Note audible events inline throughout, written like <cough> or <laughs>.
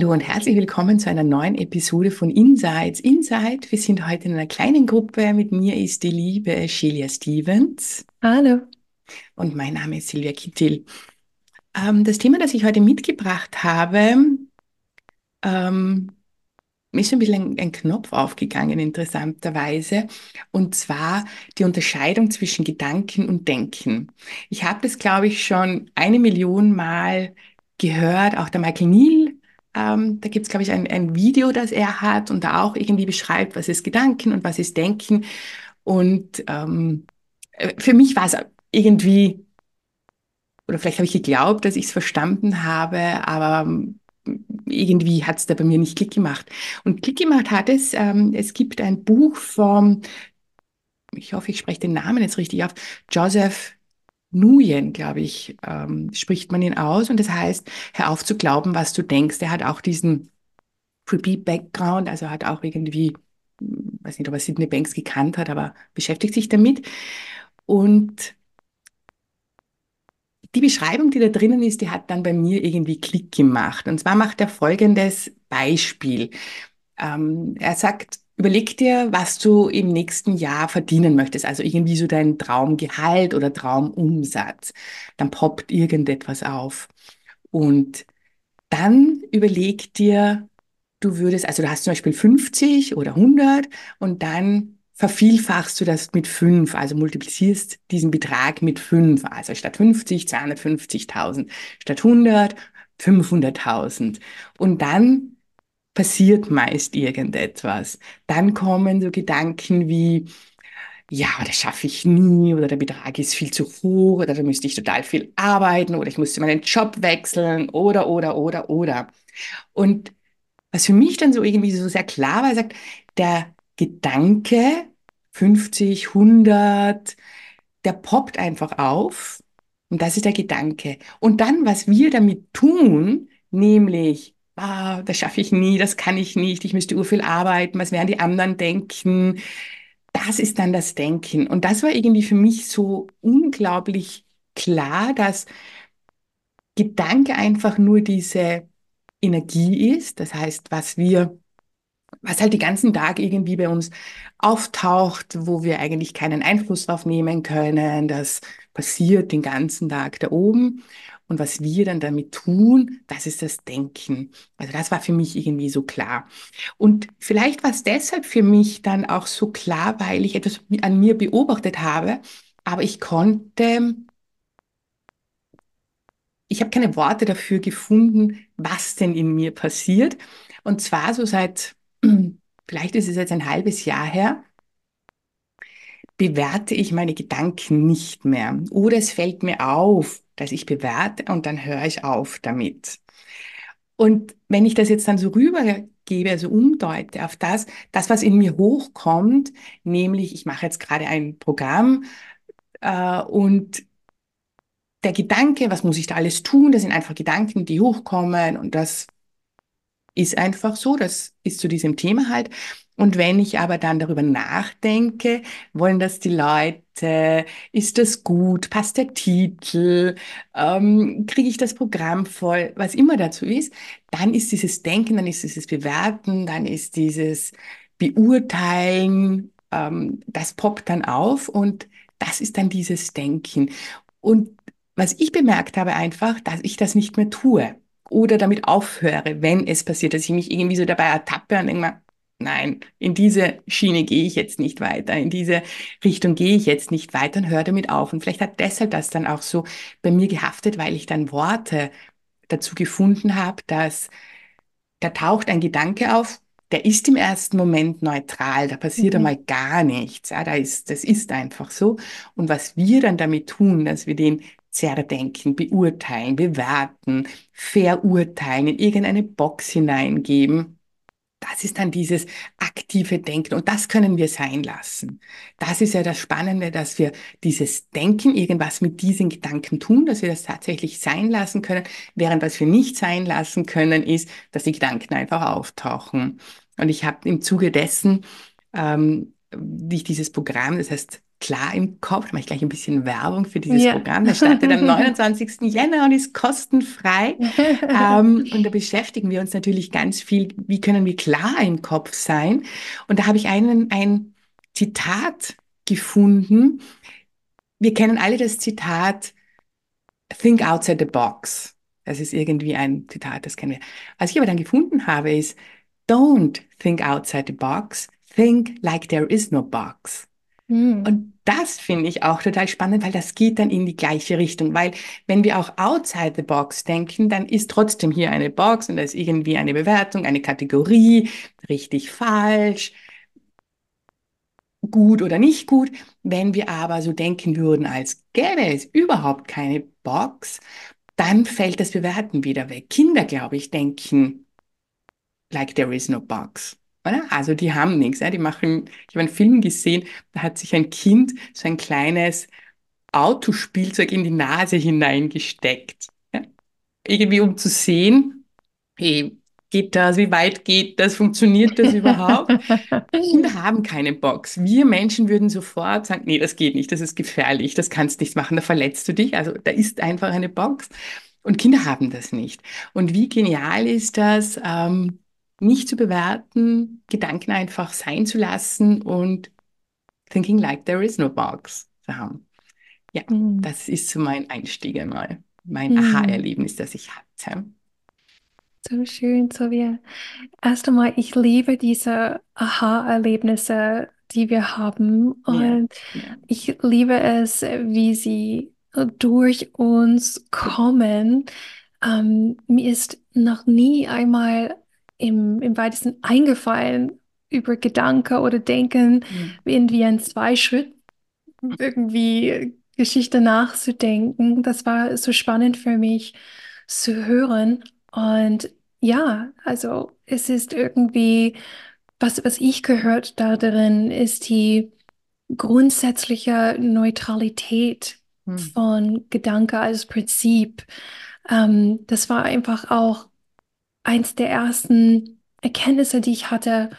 Hallo und herzlich willkommen zu einer neuen Episode von Insights. Insight, wir sind heute in einer kleinen Gruppe. Mit mir ist die liebe Shelia Stevens. Hallo. Und mein Name ist Silvia Kittil. Ähm, das Thema, das ich heute mitgebracht habe, ähm, ist ein bisschen ein, ein, Knopf aufgegangen, interessanterweise. Und zwar die Unterscheidung zwischen Gedanken und Denken. Ich habe das, glaube ich, schon eine Million Mal gehört. Auch der Michael Neal ähm, da gibt es, glaube ich, ein, ein Video, das er hat und da auch irgendwie beschreibt, was ist Gedanken und was ist Denken. Und ähm, äh, für mich war es irgendwie, oder vielleicht habe ich geglaubt, dass ich es verstanden habe, aber ähm, irgendwie hat es da bei mir nicht Klick gemacht. Und Klick gemacht hat es, ähm, es gibt ein Buch vom, ich hoffe, ich spreche den Namen jetzt richtig auf, Joseph Nguyen, glaube ich, ähm, spricht man ihn aus. Und das heißt, hör auf zu glauben, was du denkst. Er hat auch diesen Creepy-Background, also hat auch irgendwie, hm, weiß nicht, ob er Sidney Banks gekannt hat, aber beschäftigt sich damit. Und die Beschreibung, die da drinnen ist, die hat dann bei mir irgendwie Klick gemacht. Und zwar macht er folgendes Beispiel. Ähm, er sagt, Überleg dir, was du im nächsten Jahr verdienen möchtest, also irgendwie so dein Traumgehalt oder Traumumsatz. Dann poppt irgendetwas auf. Und dann überleg dir, du würdest, also du hast zum Beispiel 50 oder 100 und dann vervielfachst du das mit 5, also multiplizierst diesen Betrag mit 5, also statt 50 250.000, statt 100 500.000. Und dann passiert meist irgendetwas. Dann kommen so Gedanken wie, ja, das schaffe ich nie oder der Betrag ist viel zu hoch oder da müsste ich total viel arbeiten oder ich müsste meinen Job wechseln oder, oder, oder, oder. Und was für mich dann so irgendwie so sehr klar war, sagt, der Gedanke 50, 100, der poppt einfach auf und das ist der Gedanke. Und dann, was wir damit tun, nämlich ah, das schaffe ich nie, das kann ich nicht, ich müsste urviel arbeiten, was werden die anderen denken? Das ist dann das Denken. Und das war irgendwie für mich so unglaublich klar, dass Gedanke einfach nur diese Energie ist. Das heißt, was wir, was halt den ganzen Tag irgendwie bei uns auftaucht, wo wir eigentlich keinen Einfluss drauf nehmen können, das passiert den ganzen Tag da oben. Und was wir dann damit tun, das ist das Denken. Also das war für mich irgendwie so klar. Und vielleicht war es deshalb für mich dann auch so klar, weil ich etwas an mir beobachtet habe, aber ich konnte, ich habe keine Worte dafür gefunden, was denn in mir passiert. Und zwar so seit, <clears throat> vielleicht ist es jetzt ein halbes Jahr her, bewerte ich meine Gedanken nicht mehr. Oder es fällt mir auf, dass ich bewerte und dann höre ich auf damit. Und wenn ich das jetzt dann so rübergebe, also umdeute auf das, das, was in mir hochkommt, nämlich ich mache jetzt gerade ein Programm äh, und der Gedanke, was muss ich da alles tun, das sind einfach Gedanken, die hochkommen und das ist einfach so, das ist zu diesem Thema halt. Und wenn ich aber dann darüber nachdenke, wollen das die Leute, ist das gut, passt der Titel, ähm, kriege ich das Programm voll, was immer dazu ist, dann ist dieses Denken, dann ist dieses Bewerten, dann ist dieses Beurteilen, ähm, das poppt dann auf und das ist dann dieses Denken. Und was ich bemerkt habe einfach, dass ich das nicht mehr tue oder damit aufhöre, wenn es passiert, dass ich mich irgendwie so dabei ertappe und denke mal, nein, in diese Schiene gehe ich jetzt nicht weiter, in diese Richtung gehe ich jetzt nicht weiter und höre damit auf. Und vielleicht hat deshalb das dann auch so bei mir gehaftet, weil ich dann Worte dazu gefunden habe, dass da taucht ein Gedanke auf, der ist im ersten Moment neutral, da passiert mhm. einmal gar nichts. Ja, da ist, das ist einfach so. Und was wir dann damit tun, dass wir den zerdenken, beurteilen, bewerten, verurteilen, in irgendeine Box hineingeben. Das ist dann dieses aktive Denken und das können wir sein lassen. Das ist ja das Spannende, dass wir dieses Denken, irgendwas mit diesen Gedanken tun, dass wir das tatsächlich sein lassen können, während was wir nicht sein lassen können, ist, dass die Gedanken einfach auftauchen. Und ich habe im Zuge dessen ähm, ich dieses Programm, das heißt klar im Kopf, da mache ich gleich ein bisschen Werbung für dieses ja. Programm. Das startet am <laughs> 29. Jänner und ist kostenfrei. <laughs> ähm, und da beschäftigen wir uns natürlich ganz viel, wie können wir klar im Kopf sein. Und da habe ich einen, ein Zitat gefunden. Wir kennen alle das Zitat, Think outside the box. Das ist irgendwie ein Zitat, das kennen wir. Was ich aber dann gefunden habe, ist, Don't think outside the box, think like there is no box. Mhm. Und das finde ich auch total spannend, weil das geht dann in die gleiche Richtung. Weil wenn wir auch outside the box denken, dann ist trotzdem hier eine Box und da ist irgendwie eine Bewertung, eine Kategorie, richtig, falsch, gut oder nicht gut. Wenn wir aber so denken würden, als gäbe es überhaupt keine Box, dann fällt das Bewerten wieder weg. Kinder, glaube ich, denken, like there is no box. Oder? Also die haben nichts. Ja? Die machen, ich habe einen Film gesehen, da hat sich ein Kind so ein kleines Autospielzeug in die Nase hineingesteckt. Ja? Irgendwie um zu sehen, hey, geht das, wie weit geht das, funktioniert das überhaupt? <laughs> Kinder haben keine Box. Wir Menschen würden sofort sagen, nee, das geht nicht, das ist gefährlich, das kannst nicht machen, da verletzt du dich. Also da ist einfach eine Box. Und Kinder haben das nicht. Und wie genial ist das, ähm, nicht zu bewerten, Gedanken einfach sein zu lassen und thinking like there is no box zu haben. Ja, mhm. das ist so mein Einstieg einmal, mein mhm. Aha-Erlebnis, das ich hatte. So schön, Sylvia. Erst einmal, ich liebe diese Aha-Erlebnisse, die wir haben. Und ja, ja. ich liebe es, wie sie durch uns kommen. Ähm, mir ist noch nie einmal im, im weitesten eingefallen, über Gedanke oder Denken mhm. irgendwie ein Zweischritt irgendwie Geschichte nachzudenken. Das war so spannend für mich zu hören. Und ja, also es ist irgendwie, was, was ich gehört da drin, ist die grundsätzliche Neutralität mhm. von Gedanke als Prinzip. Ähm, das war einfach auch eins der ersten Erkenntnisse, die ich hatte,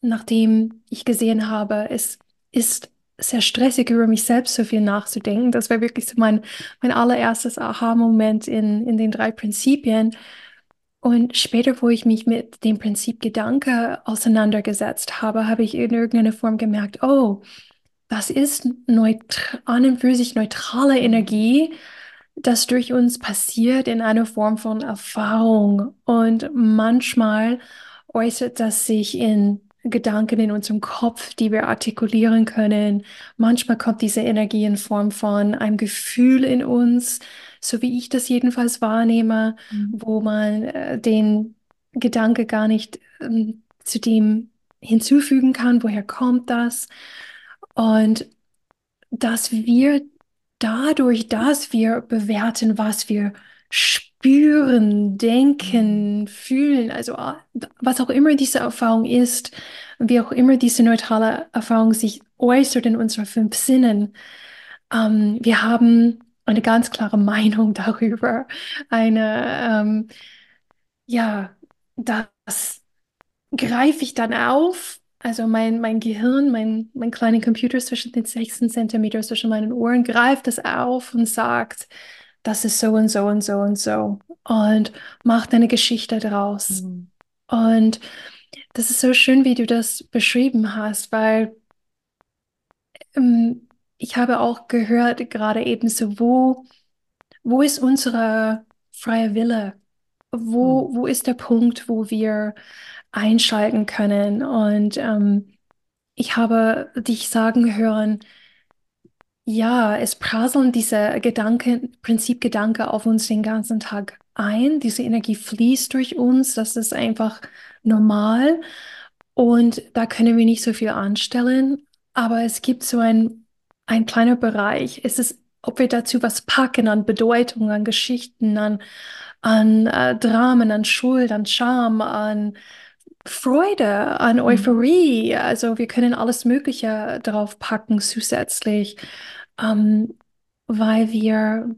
nachdem ich gesehen habe, es ist sehr stressig, über mich selbst so viel nachzudenken. Das war wirklich so mein, mein allererstes Aha-Moment in, in den drei Prinzipien. Und später, wo ich mich mit dem Prinzip Gedanke auseinandergesetzt habe, habe ich in irgendeiner Form gemerkt, oh, das ist an und für sich neutrale Energie, das durch uns passiert in einer Form von Erfahrung. Und manchmal äußert das sich in Gedanken in unserem Kopf, die wir artikulieren können. Manchmal kommt diese Energie in Form von einem Gefühl in uns, so wie ich das jedenfalls wahrnehme, mhm. wo man äh, den Gedanke gar nicht äh, zu dem hinzufügen kann, woher kommt das. Und dass wir dadurch, dass wir bewerten, was wir spüren, denken, mhm. fühlen, also ah, was auch immer diese Erfahrung ist, wie auch immer diese neutrale Erfahrung sich äußert in unseren fünf Sinnen, ähm, wir haben eine ganz klare Meinung <laughs> darüber, eine, ähm, ja, das greife ich dann auf also mein, mein Gehirn, mein, mein kleiner Computer zwischen den 16 Zentimeter zwischen meinen Ohren greift es auf und sagt, das ist so und so und so und so und macht eine Geschichte daraus. Mhm. Und das ist so schön, wie du das beschrieben hast, weil ähm, ich habe auch gehört, gerade eben so, wo, wo ist unsere freie Wille? Wo, mhm. wo ist der Punkt, wo wir einschalten können. Und ähm, ich habe dich sagen hören, ja, es prasseln diese Gedanken, Prinzipgedanke auf uns den ganzen Tag ein. Diese Energie fließt durch uns. Das ist einfach normal. Und da können wir nicht so viel anstellen. Aber es gibt so ein, ein kleiner Bereich. Es ist ob wir dazu was packen an Bedeutung, an Geschichten, an, an äh, Dramen, an Schuld, an Scham, an Freude, an Mhm. Euphorie. Also wir können alles Mögliche drauf packen zusätzlich, ähm, weil wir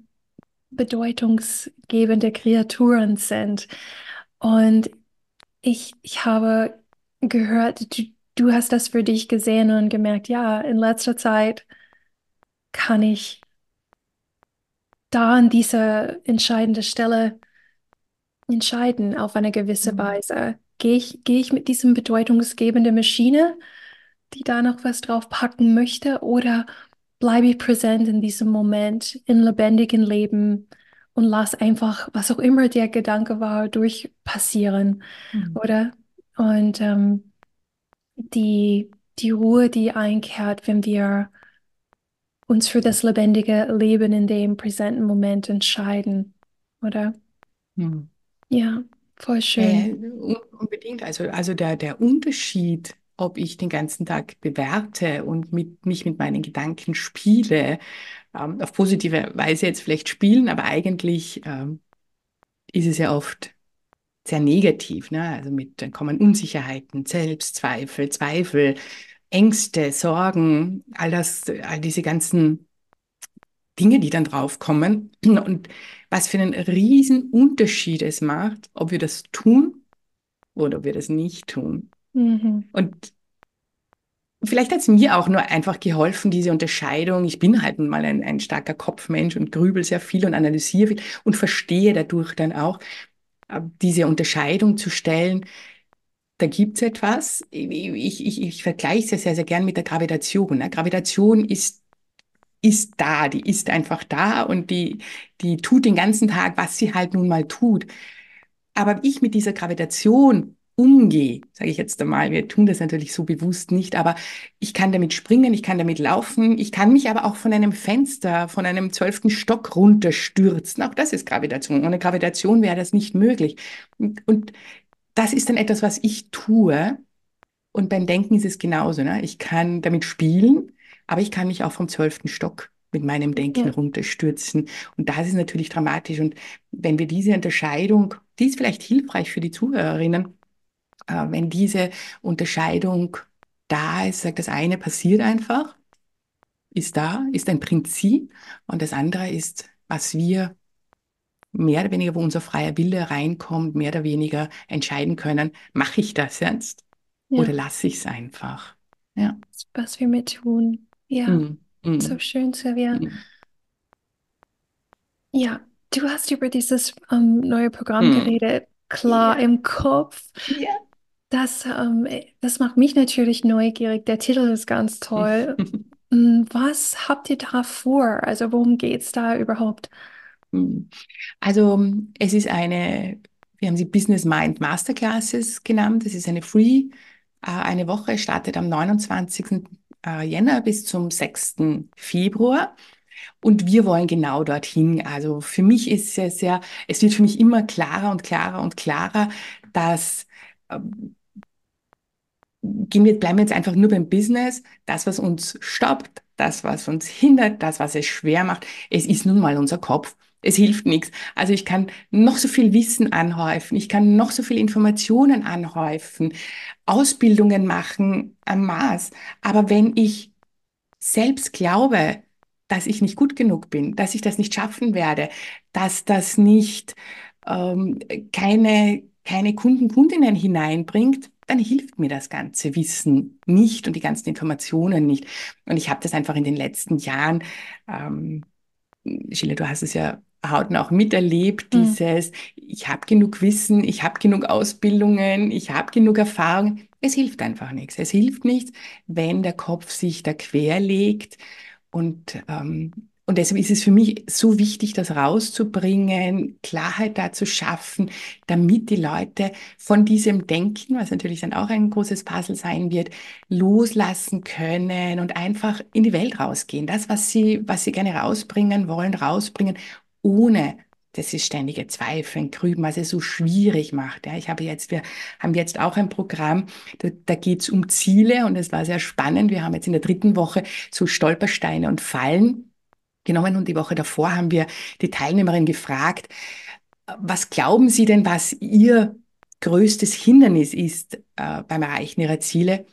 bedeutungsgebende Kreaturen sind. Und ich, ich habe gehört, du, du hast das für dich gesehen und gemerkt, ja, in letzter Zeit kann ich da an dieser entscheidenden Stelle entscheiden auf eine gewisse Mhm. Weise. Gehe ich, gehe ich mit diesem bedeutungsgebenden Maschine, die da noch was drauf packen möchte, oder bleibe ich präsent in diesem Moment, in lebendigen Leben und lass einfach, was auch immer der Gedanke war, durchpassieren, Mhm. oder? Und ähm, die, die Ruhe, die einkehrt, wenn wir uns für das lebendige Leben in dem präsenten Moment entscheiden, oder? Mhm. Ja, voll Äh, schön. un- unbedingt. Also, also der, der Unterschied, ob ich den ganzen Tag bewerte und mit, mich mit meinen Gedanken spiele, ähm, auf positive Weise jetzt vielleicht spielen, aber eigentlich ähm, ist es ja oft sehr negativ. Ne? Also mit, dann kommen Unsicherheiten, Selbstzweifel, Zweifel, Ängste, Sorgen, all das, all diese ganzen Dinge, die dann draufkommen. <clears throat> Und was für einen riesen Unterschied es macht, ob wir das tun oder ob wir das nicht tun. Mhm. Und vielleicht hat es mir auch nur einfach geholfen, diese Unterscheidung. Ich bin halt mal ein, ein starker Kopfmensch und grübel sehr viel und analysiere viel und verstehe dadurch dann auch, äh, diese Unterscheidung zu stellen. Da gibt es etwas. Ich, ich, ich, ich vergleiche es ja sehr, sehr gern mit der Gravitation. Ne? Gravitation ist ist da, die ist einfach da und die, die tut den ganzen Tag, was sie halt nun mal tut. Aber ich mit dieser Gravitation umgehe, sage ich jetzt einmal, wir tun das natürlich so bewusst nicht, aber ich kann damit springen, ich kann damit laufen, ich kann mich aber auch von einem Fenster, von einem zwölften Stock runterstürzen. Auch das ist Gravitation. Ohne Gravitation wäre das nicht möglich. Und, und das ist dann etwas, was ich tue. Und beim Denken ist es genauso. Ne? Ich kann damit spielen, aber ich kann mich auch vom zwölften Stock mit meinem Denken Ja. runterstürzen. Und das ist natürlich dramatisch. Und wenn wir diese Unterscheidung, die ist vielleicht hilfreich für die Zuhörerinnen, äh, wenn diese Unterscheidung da ist, sagt, das eine passiert einfach, ist da, ist ein Prinzip und das andere ist, was wir mehr oder weniger, wo unser freier Wille reinkommt, mehr oder weniger entscheiden können, mache ich das jetzt Ja, oder lasse ich es einfach? Ja. was wir mit tun. Ja, mm, so schön, Silvia. mm, Ja, du hast über dieses ähm, neue Programm mm. geredet, klar Ja. im Kopf. Ja. Das, ähm, das macht mich natürlich neugierig. Der Titel ist ganz toll. <laughs> Mm, Was habt ihr da vor? Also worum geht es da überhaupt? Mm. Also es ist eine, wir haben sie Business Mind Masterclasses genannt. Das ist eine Free, äh, eine Woche, startet am 29. äh, Jänner bis zum 6. Februar. Und wir wollen genau dorthin. Also für mich ist es ja, es wird für mich immer klarer und klarer und klarer, dass ähm, gehen wir, bleiben wir jetzt einfach nur beim Business. Das, was uns stoppt, das, was uns hindert, das, was es schwer macht, es ist nun mal unser Kopf. Es hilft nichts. Also ich kann noch so viel Wissen anhäufen, ich kann noch so viel Informationen anhäufen, Ausbildungen machen am Maß. Aber wenn ich selbst glaube, dass ich nicht gut genug bin, dass ich das nicht schaffen werde, dass das nicht ähm, keine, keine Kunden, Kundinnen hineinbringt, dann hilft mir das ganze Wissen nicht und die ganzen Informationen nicht. Und ich habe das einfach in den letzten Jahren, ähm, Sheila, du hast es ja hautnah auch miterlebt, Mhm. dieses, ich habe genug Wissen, ich habe genug Ausbildungen, ich habe genug Erfahrung. Es hilft einfach nichts. Es hilft nichts, wenn der Kopf sich da querlegt und ähm, und deshalb ist es für mich so wichtig, das rauszubringen, Klarheit da zu schaffen, damit die Leute von diesem Denken, was natürlich dann auch ein großes Puzzle sein wird, loslassen können und einfach in die Welt rausgehen. Das, was sie, was sie gerne rausbringen wollen, rausbringen, ohne das ist ständige Zweifeln, Grüben, was es so schwierig macht. Ja, ich habe jetzt, wir haben jetzt auch ein Programm, da, da geht es um Ziele und es war sehr spannend. Wir haben jetzt in der dritten Woche so Stolpersteine und Fallen genommen und die Woche davor haben wir die Teilnehmerin gefragt, was glauben Sie denn, was Ihr größtes Hindernis ist äh, beim Erreichen Ihrer Ziele?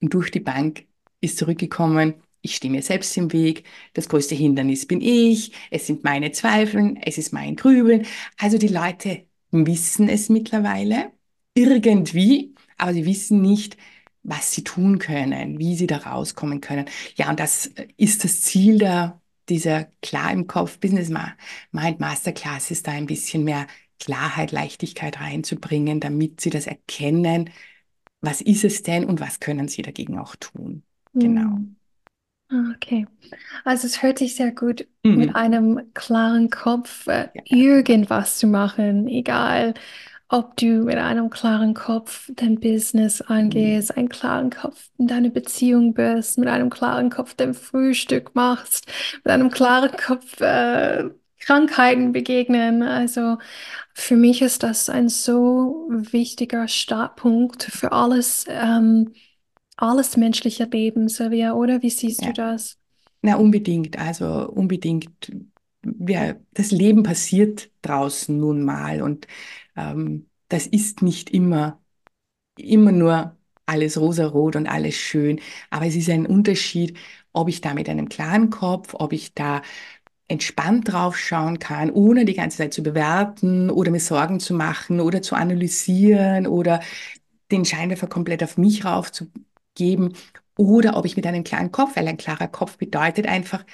Und durch die Bank ist zurückgekommen, ich stehe mir selbst im Weg, das größte Hindernis bin ich, es sind meine Zweifel, es ist mein Grübeln. Also die Leute wissen es mittlerweile irgendwie, aber sie wissen nicht, was sie tun können, wie sie da rauskommen können. Ja, und das ist das Ziel der, dieser Klar im Kopf Business Mind Masterclass, ist da ein bisschen mehr Klarheit, Leichtigkeit reinzubringen, damit sie das erkennen, was ist es denn und was können sie dagegen auch tun. Genau. Hm. Ah, okay. Also es hört sich sehr gut mhm. mit einem klaren Kopf äh, ja. irgendwas zu machen, egal ob du mit einem klaren Kopf dein Business angehst, mhm. einen klaren Kopf in deine Beziehung bist, mit einem klaren Kopf dein Frühstück machst, mit einem klaren Kopf äh, Krankheiten begegnen. Also für mich ist das ein so wichtiger Startpunkt für alles, ähm, alles menschliche Leben, Silvia, oder? Wie siehst ja. du das? Na, unbedingt. Also unbedingt. Ja, das Leben passiert draußen nun mal und ähm, das ist nicht immer, immer nur alles rosarot und alles schön. Aber es ist ein Unterschied, ob ich da mit einem klaren Kopf, ob ich da entspannt drauf schauen kann, ohne die ganze Zeit zu bewerten oder mir Sorgen zu machen oder zu analysieren oder den Scheinwerfer komplett auf mich raufzugeben oder ob ich mit einem klaren Kopf, weil ein klarer Kopf bedeutet einfach,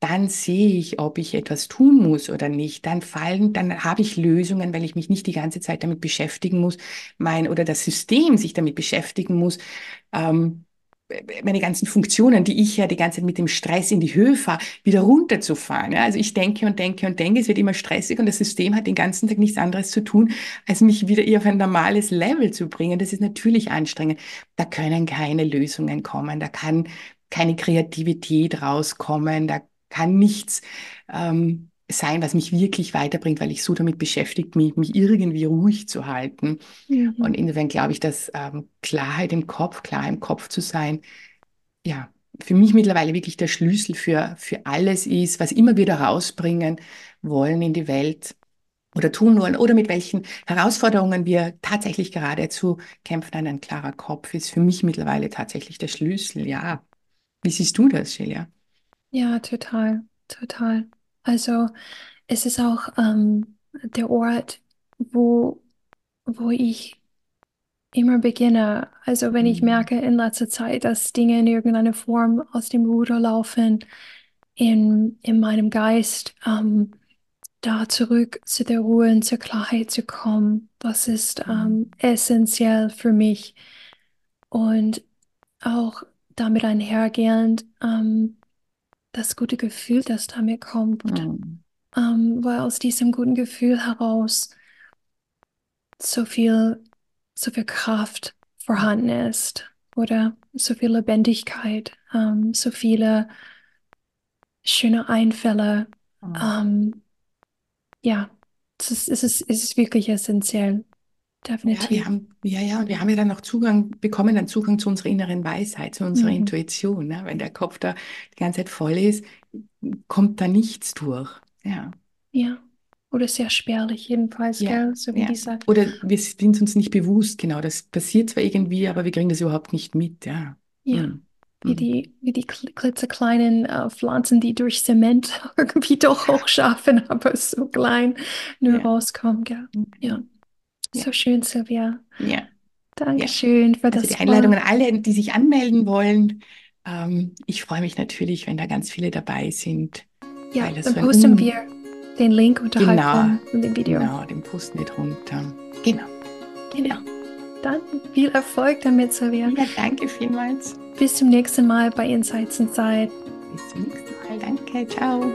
dann sehe ich, ob ich etwas tun muss oder nicht. Dann fallen, dann habe ich Lösungen, weil ich mich nicht die ganze Zeit damit beschäftigen muss, mein oder das System sich damit beschäftigen muss, ähm, meine ganzen Funktionen, die ich ja die ganze Zeit mit dem Stress in die Höhe fahre, wieder runterzufahren. Ja? Also ich denke und denke und denke, es wird immer stressig und das System hat den ganzen Tag nichts anderes zu tun, als mich wieder auf ein normales Level zu bringen. Das ist natürlich anstrengend. Da können keine Lösungen kommen, da kann keine Kreativität rauskommen, da kann nichts ähm, sein, was mich wirklich weiterbringt, weil ich so damit beschäftigt mich, mich irgendwie ruhig zu halten. Mhm. Und insofern glaube ich, dass ähm, Klarheit im Kopf, klar im Kopf zu sein, ja, für mich mittlerweile wirklich der Schlüssel für, für alles ist, was immer wir da rausbringen wollen in die Welt oder tun wollen oder mit welchen Herausforderungen wir tatsächlich gerade zu kämpfen. Ein klarer Kopf ist für mich mittlerweile tatsächlich der Schlüssel. Ja. Wie siehst du das, Shelia? Ja, total, total. Also es ist auch ähm, der Ort, wo, wo ich immer beginne. Also wenn ich mhm. merke in letzter Zeit, dass Dinge in irgendeiner Form aus dem Ruder laufen, in, in meinem Geist, ähm, da zurück zu der Ruhe und zur Klarheit zu kommen, das ist ähm, mhm. essentiell für mich. Und auch damit einhergehend, ähm, das gute Gefühl, das damit kommt. Mhm. Ähm, weil aus diesem guten Gefühl heraus so viel, so viel Kraft vorhanden ist oder so viel Lebendigkeit, ähm, so viele schöne Einfälle. Mhm. Ähm, ja, es ist, es, ist, es ist wirklich essentiell. Definitiv. Ja, wir haben, ja, ja, wir haben ja dann auch Zugang, bekommen dann Zugang zu unserer inneren Weisheit, zu unserer mhm. Intuition. Ne? Wenn der Kopf da die ganze Zeit voll ist, kommt da nichts durch. Ja. Ja. Oder sehr spärlich jedenfalls, ja. gell? So wie ja. dieser. Oder wir sind uns nicht bewusst, genau. Das passiert zwar irgendwie, aber wir kriegen das überhaupt nicht mit, ja. Ja. Mhm. Wie mhm. die, wie die klitzekleinen äh, Pflanzen, die durch Zement <laughs> irgendwie doch hochschaffen, aber so klein nur ja. rauskommen, gell? Mhm. Ja. So schön, Silvia. Ja. Dankeschön für also das. Die Einladung an alle, die sich anmelden wollen. Ähm, ich freue mich natürlich, wenn da ganz viele dabei sind. Ja, dann posten wir den Link unterhalb genau, von dem Video. Genau, den posten wir drunter. Genau. Genau. Dann viel Erfolg damit, Silvia. Ja, danke vielmals. Bis zum nächsten Mal bei Insights Inside. Bis zum nächsten Mal. Danke. Ciao.